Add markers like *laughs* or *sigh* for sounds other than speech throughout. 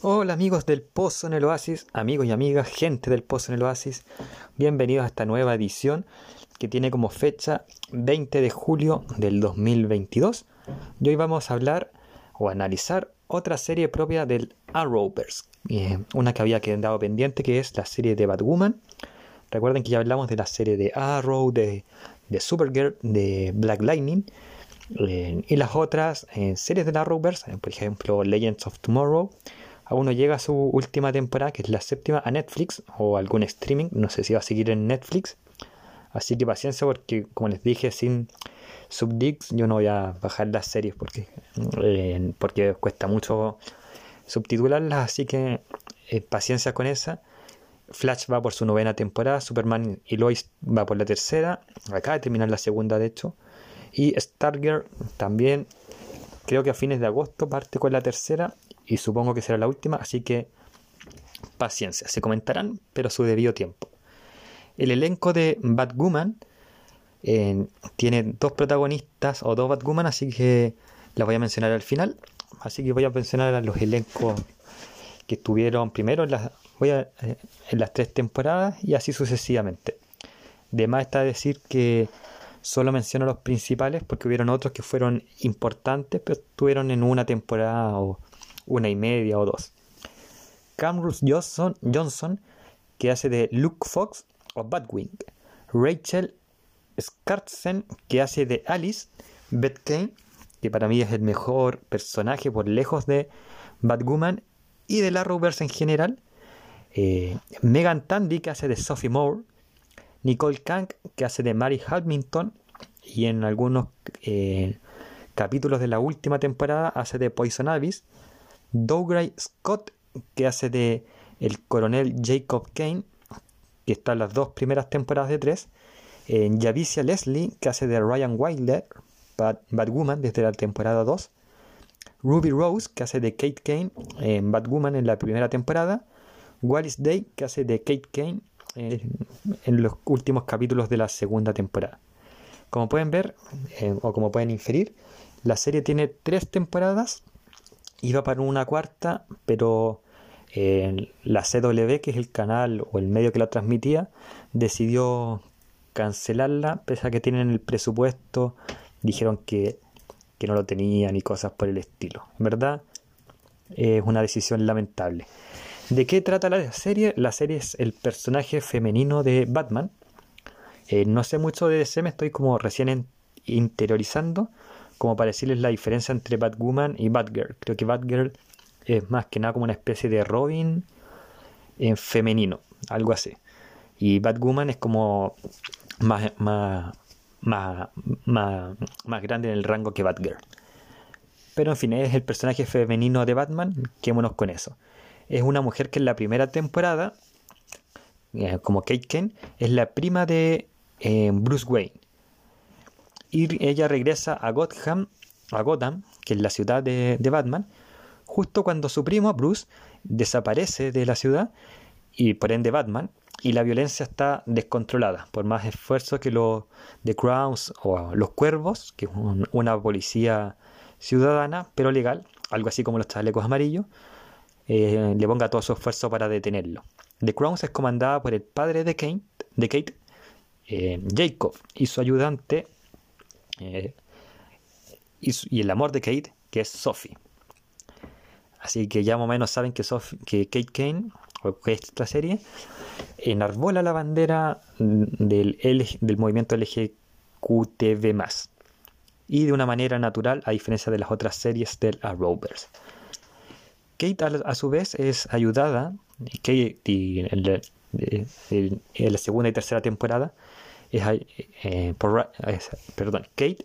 Hola amigos del Pozo en el Oasis, amigos y amigas, gente del Pozo en el Oasis, bienvenidos a esta nueva edición que tiene como fecha 20 de julio del 2022 y hoy vamos a hablar o analizar otra serie propia del Arrowverse, eh, una que había quedado pendiente que es la serie de Batwoman. Recuerden que ya hablamos de la serie de Arrow, de, de Supergirl, de Black Lightning eh, y las otras eh, series del Arrowverse, por ejemplo Legends of Tomorrow aún no llega su última temporada, que es la séptima, a Netflix o algún streaming. No sé si va a seguir en Netflix. Así que paciencia porque, como les dije, sin subdix yo no voy a bajar las series porque, eh, porque cuesta mucho subtitularlas. Así que eh, paciencia con esa. Flash va por su novena temporada, Superman y Lois va por la tercera, acaba de terminar la segunda de hecho, y Stargirl también, creo que a fines de agosto parte con la tercera y supongo que será la última, así que paciencia, se comentarán, pero su debido tiempo. El elenco de Batwoman eh, tiene dos protagonistas o dos Batwoman, así que la voy a mencionar al final. Así que voy a mencionar a los elencos que estuvieron primero en las, voy a, eh, en las tres temporadas y así sucesivamente. De más está decir que solo menciono los principales porque hubieron otros que fueron importantes, pero estuvieron en una temporada o una y media o dos. Camrus Johnson, que hace de Luke Fox o Batwing. Rachel Skartzen, que hace de Alice. Beth Kane, que para mí es el mejor personaje por lejos de Batwoman y de la Rovers en general. Eh, Megan Tandy, que hace de Sophie Moore. Nicole Kang, que hace de Mary Hamilton. Y en algunos eh, capítulos de la última temporada hace de Poison Abyss. Dougray Scott, que hace de el coronel Jacob Kane, que está en las dos primeras temporadas de tres. En Javicia Leslie, que hace de Ryan Wilder, Batwoman desde la temporada 2. Ruby Rose, que hace de Kate Kane en Batwoman en la primera temporada. Wallis Day, que hace de Kate Kane en los últimos capítulos de la segunda temporada. Como pueden ver, eh, o como pueden inferir, la serie tiene tres temporadas iba para una cuarta, pero eh, la CW, que es el canal o el medio que la transmitía, decidió cancelarla, pese a que tienen el presupuesto, dijeron que, que no lo tenían y cosas por el estilo. En verdad, es una decisión lamentable. ¿De qué trata la serie? La serie es el personaje femenino de Batman. Eh, no sé mucho de DC, me estoy como recién interiorizando, como para decirles la diferencia entre Batwoman y Batgirl. Creo que Batgirl es más que nada como una especie de Robin en femenino, algo así. Y Batwoman es como más, más, más, más, grande en el rango que Batgirl. Pero en fin, es el personaje femenino de Batman, quémonos con eso. Es una mujer que en la primera temporada, eh, como Kate Kane, es la prima de eh, Bruce Wayne y ella regresa a Gotham, a Gotham, que es la ciudad de, Batman, justo cuando su primo Bruce desaparece de la ciudad y por ende Batman, y la violencia está descontrolada, por más esfuerzo que los The Crowns o los Cuervos, que es una policía ciudadana, pero legal, algo así como los chalecos amarillos, eh, le ponga todo su esfuerzo para detenerlo. The Crowns es comandada por el padre de Kate, de Kate eh, Jacob, y su ayudante *laughs* y, el amor de Kate, que es Sophie. Así que ya más o menos saben que, que Kate Kane, o que esta serie, enarbola la bandera del, del movimiento LGQTV. Y de una manera natural, a diferencia de las otras series del Arrowverse. Kate, a, su vez, es ayudada, Kate, en la segunda y tercera temporada, es, eh, perdón, Kate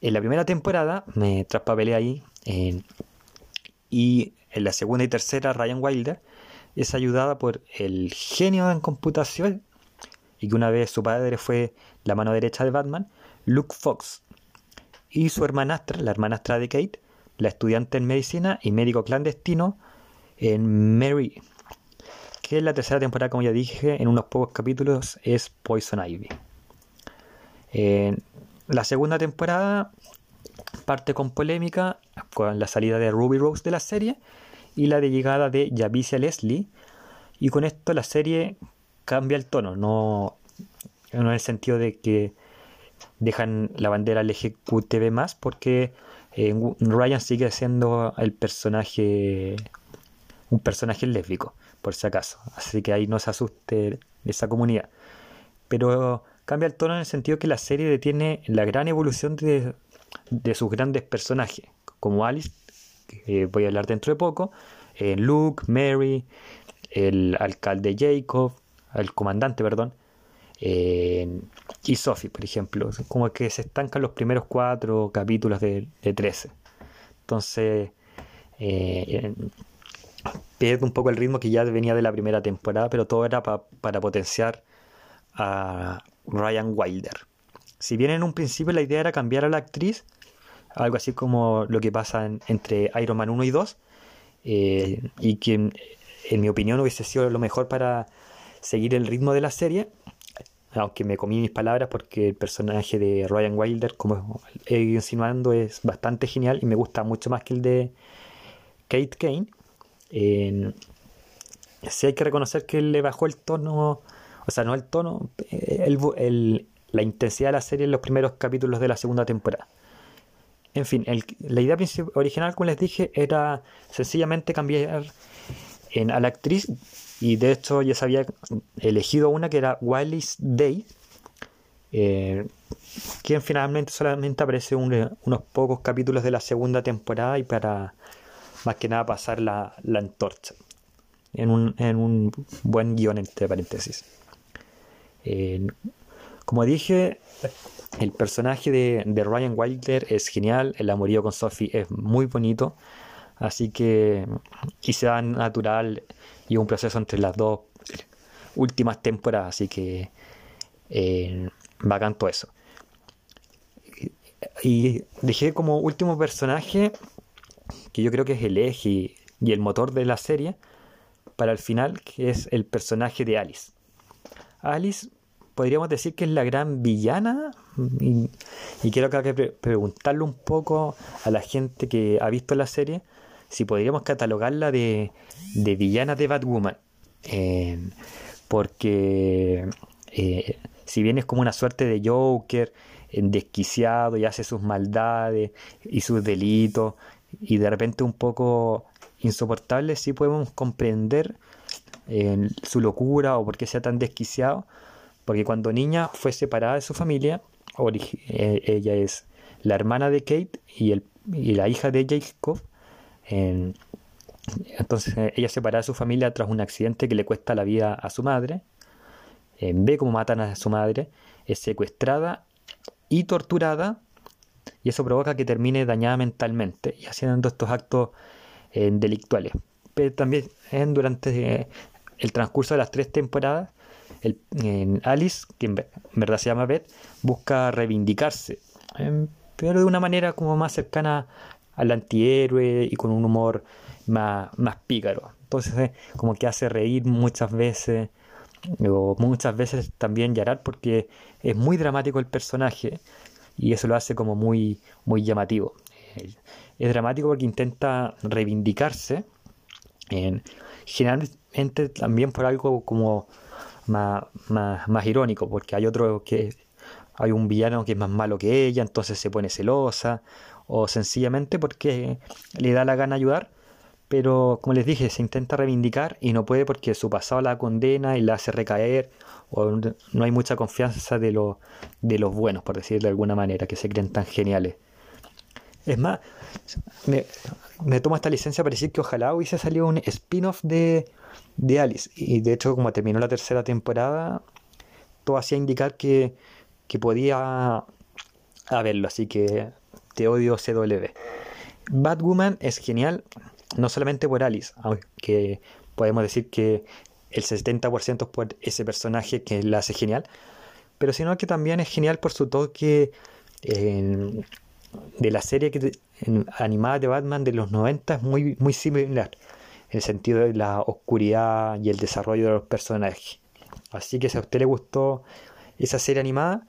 en la primera temporada me traspapelé ahí y en la segunda y tercera Ryan Wilder es ayudada por el genio en computación y que una vez su padre fue la mano derecha de Batman, Luke Fox y su hermanastra, la hermanastra de Kate, la estudiante en medicina y médico clandestino en Mary que la tercera temporada, como ya dije, en unos pocos capítulos es Poison Ivy. la segunda temporada parte con polémica, con la salida de Ruby Rose de la serie, y la de llegada de Javicia Leslie. Y con esto la serie cambia el tono, no, en el sentido de que dejan la bandera LGQTB más, porque eh, Ryan sigue siendo el personaje, un personaje lésbico, por si acaso. Así que ahí no se asuste esa comunidad. Pero cambia el tono en el sentido que la serie detiene la gran evolución de, de sus grandes personajes, como Alice, que voy a hablar dentro de poco, eh, Luke, Mary, el alcalde Jacob, el comandante, perdón, eh, y Sophie, por ejemplo. Como que se estancan los primeros cuatro capítulos de, de 13. Entonces, eh, pierde un poco el ritmo que ya venía de la primera temporada, pero todo era para potenciar a Ryan Wilder. Si bien en un principio la idea era cambiar a la actriz, algo así como lo que pasa entre Iron Man 1 y 2, eh, y que en mi opinión hubiese sido lo mejor para seguir el ritmo de la serie, aunque me comí mis palabras porque el personaje de Ryan Wilder, como he ido insinuando, es bastante genial y me gusta mucho más que el de Kate Kane. Eh, sí hay que reconocer que le bajó el tono, o sea, no el tono, el, la intensidad de la serie en los primeros capítulos de la segunda temporada. En fin, la idea original, como les dije, era sencillamente cambiar en, a la actriz y de hecho ya se había elegido una que era Wiley's Day, eh, quien finalmente solamente aparece unos pocos capítulos de la segunda temporada y para más que nada pasar la, la antorcha en un, en un, buen guion entre paréntesis. Como dije, el personaje de, de, Ryan Wilder es genial, el amorío con Sophie es muy bonito, así que y se da natural y un proceso entre las dos últimas temporadas, así que eh, bacán todo eso. Y dejé como último personaje, que yo creo que es el eje y, el motor de la serie, para el final, que es el personaje de Alice. Alice podríamos decir que es la gran villana y, quiero que preguntarle un poco a la gente que ha visto la serie si podríamos catalogarla de, de villana de Batwoman. porque eh, si bien es como una suerte de Joker, desquiciado y hace sus maldades y sus delitos y de repente un poco insoportable, sí podemos comprender su locura o por qué sea tan desquiciado. Porque cuando niña fue separada de su familia, eh, ella es la hermana de Kate y, el, y la hija de Jacob, entonces eh, ella separa a su familia tras un accidente que le cuesta la vida a su madre. ve cómo matan a su madre. Es secuestrada y torturada. Y eso provoca que termine dañada mentalmente y haciendo estos actos eh, delictuales. Pero también durante eh, el transcurso de las tres temporadas, el, Alice, que en verdad se llama Beth, busca reivindicarse, pero de una manera como más cercana al antihéroe y con un humor más, más pícaro. Entonces, eh, como que hace reír muchas veces, o muchas veces también llorar, porque es muy dramático el personaje y eso lo hace como muy, muy llamativo. Es dramático porque intenta reivindicarse, en, generalmente también por algo como más, más, más irónico, porque hay otro que hay un villano que es más malo que ella, entonces se pone celosa, o sencillamente porque le da la gana ayudar, pero como les dije, se intenta reivindicar y no puede porque su pasado la condena y la hace recaer, o no hay mucha confianza de, lo, de los buenos, por decirlo de alguna manera, que se creen tan geniales. Es más, me, me tomo esta licencia para decir que ojalá hubiese salido un spin-off de, de Alice. Y de hecho, como terminó la tercera temporada, todo hacía indicar que, que podía haberlo. Así que te odio CW. Batwoman es genial, no solamente por Alice, aunque podemos decir que el 70% es por ese personaje que la hace genial, pero sino que también es genial por su toque de la serie que, animada de Batman de los 90 es muy, muy similar en el sentido de la oscuridad y el desarrollo de los personajes. Así que si a usted le gustó esa serie animada,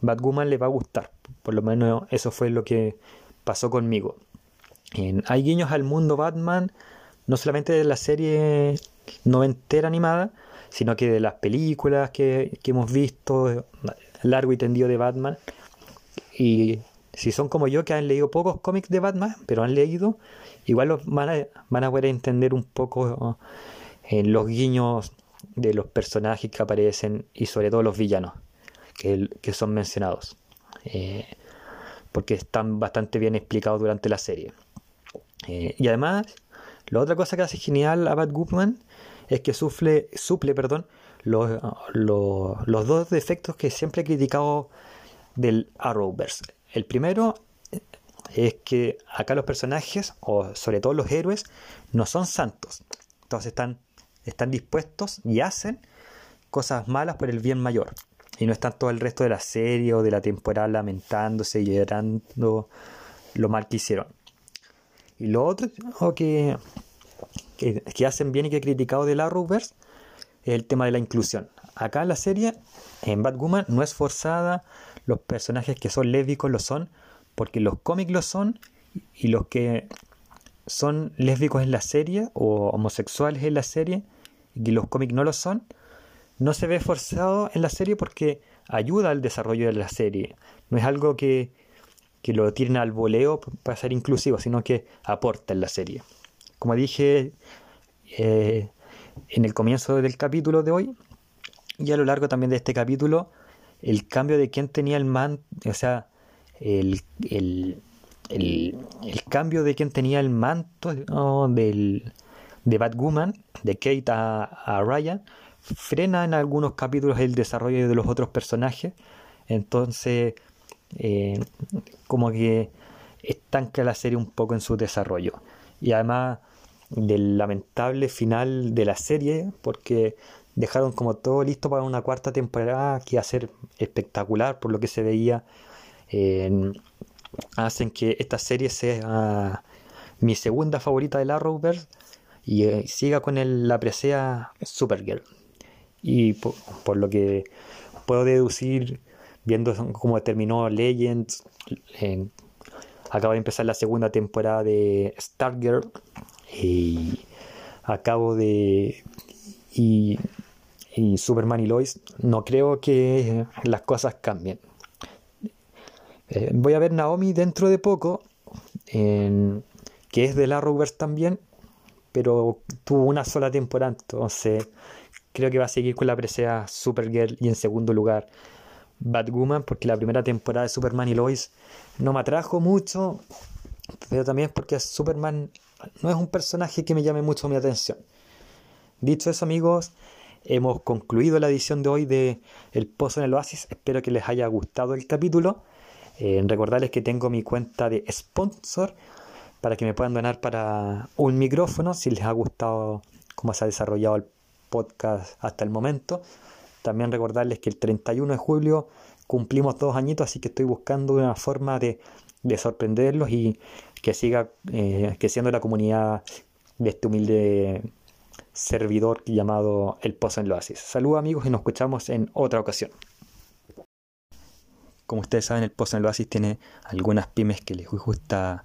Batwoman le va a gustar. Por lo menos eso fue lo que pasó conmigo. Hay guiños al mundo Batman no solamente de la serie noventera animada, sino que de las películas que, hemos visto, largo y tendido de Batman. Y si son como yo que han leído pocos cómics de Batman, pero han leído, igual los van a, van a poder entender un poco en eh, los guiños de los personajes que aparecen y sobre todo los villanos que, que son mencionados. Eh, porque están bastante bien explicados durante la serie. Eh, y además, la otra cosa que hace genial a Batwoman es que suple, suple perdón, los, los, dos defectos que siempre he criticado del Arrowverse. El primero es que acá los personajes, o sobre todo los héroes, no son santos. Entonces están, están dispuestos y hacen cosas malas por el bien mayor. Y no están todo el resto de la serie o de la temporada lamentándose y llorando lo mal que hicieron. Y lo otro que, que, que hacen bien y que he criticado de la Arrowverse es el tema de la inclusión. Acá en la serie, en Batwoman, no es forzada, los personajes que son lésbicos lo son, porque los cómics lo son, y los que son lésbicos en la serie o homosexuales en la serie, y que los cómics no lo son, no se ve forzado en la serie porque ayuda al desarrollo de la serie. No es algo que, que lo tiren al voleo para ser inclusivo, sino que aporta en la serie. Como dije, eh, en el comienzo del capítulo de hoy y a lo largo también de este capítulo, el cambio de quién tenía el manto, o sea, el, el, el, cambio de quién tenía el manto del, de Batwoman, de Kate a, Ryan, frena en algunos capítulos el desarrollo de los otros personajes. Entonces, eh, como que estanca la serie un poco en su desarrollo. Y además, del lamentable final de la serie, porque dejaron como todo listo para una cuarta temporada que iba a ser espectacular por lo que se veía. hacen que esta serie sea mi segunda favorita del Arrowverse y eh, siga con el, la presea Supergirl. Y por, lo que puedo deducir, viendo cómo terminó Legends, acaba de empezar la segunda temporada de Stargirl y acabo de y, Superman y Lois no creo que las cosas cambien. Eh, voy a ver Naomi dentro de poco que es de la Rovers también pero tuvo una sola temporada entonces creo que va a seguir con la presea Supergirl y en segundo lugar Batwoman porque la primera temporada de Superman y Lois no me atrajo mucho pero también porque Superman no es un personaje que me llame mucho mi atención. Dicho eso, amigos, hemos concluido la edición de hoy de El Pozo en el Oasis. Espero que les haya gustado el capítulo. Eh, recordarles que tengo mi cuenta de sponsor para que me puedan donar para un micrófono si les ha gustado cómo se ha desarrollado el podcast hasta el momento. También recordarles que el 31 de julio cumplimos dos añitos, así que estoy buscando una forma de, de sorprenderlos y que siga eh, creciendo la comunidad de este humilde servidor llamado El Pozo en el. Saludos amigos y nos escuchamos en otra ocasión. Como ustedes saben, el Pozo en el tiene algunas pymes que les gusta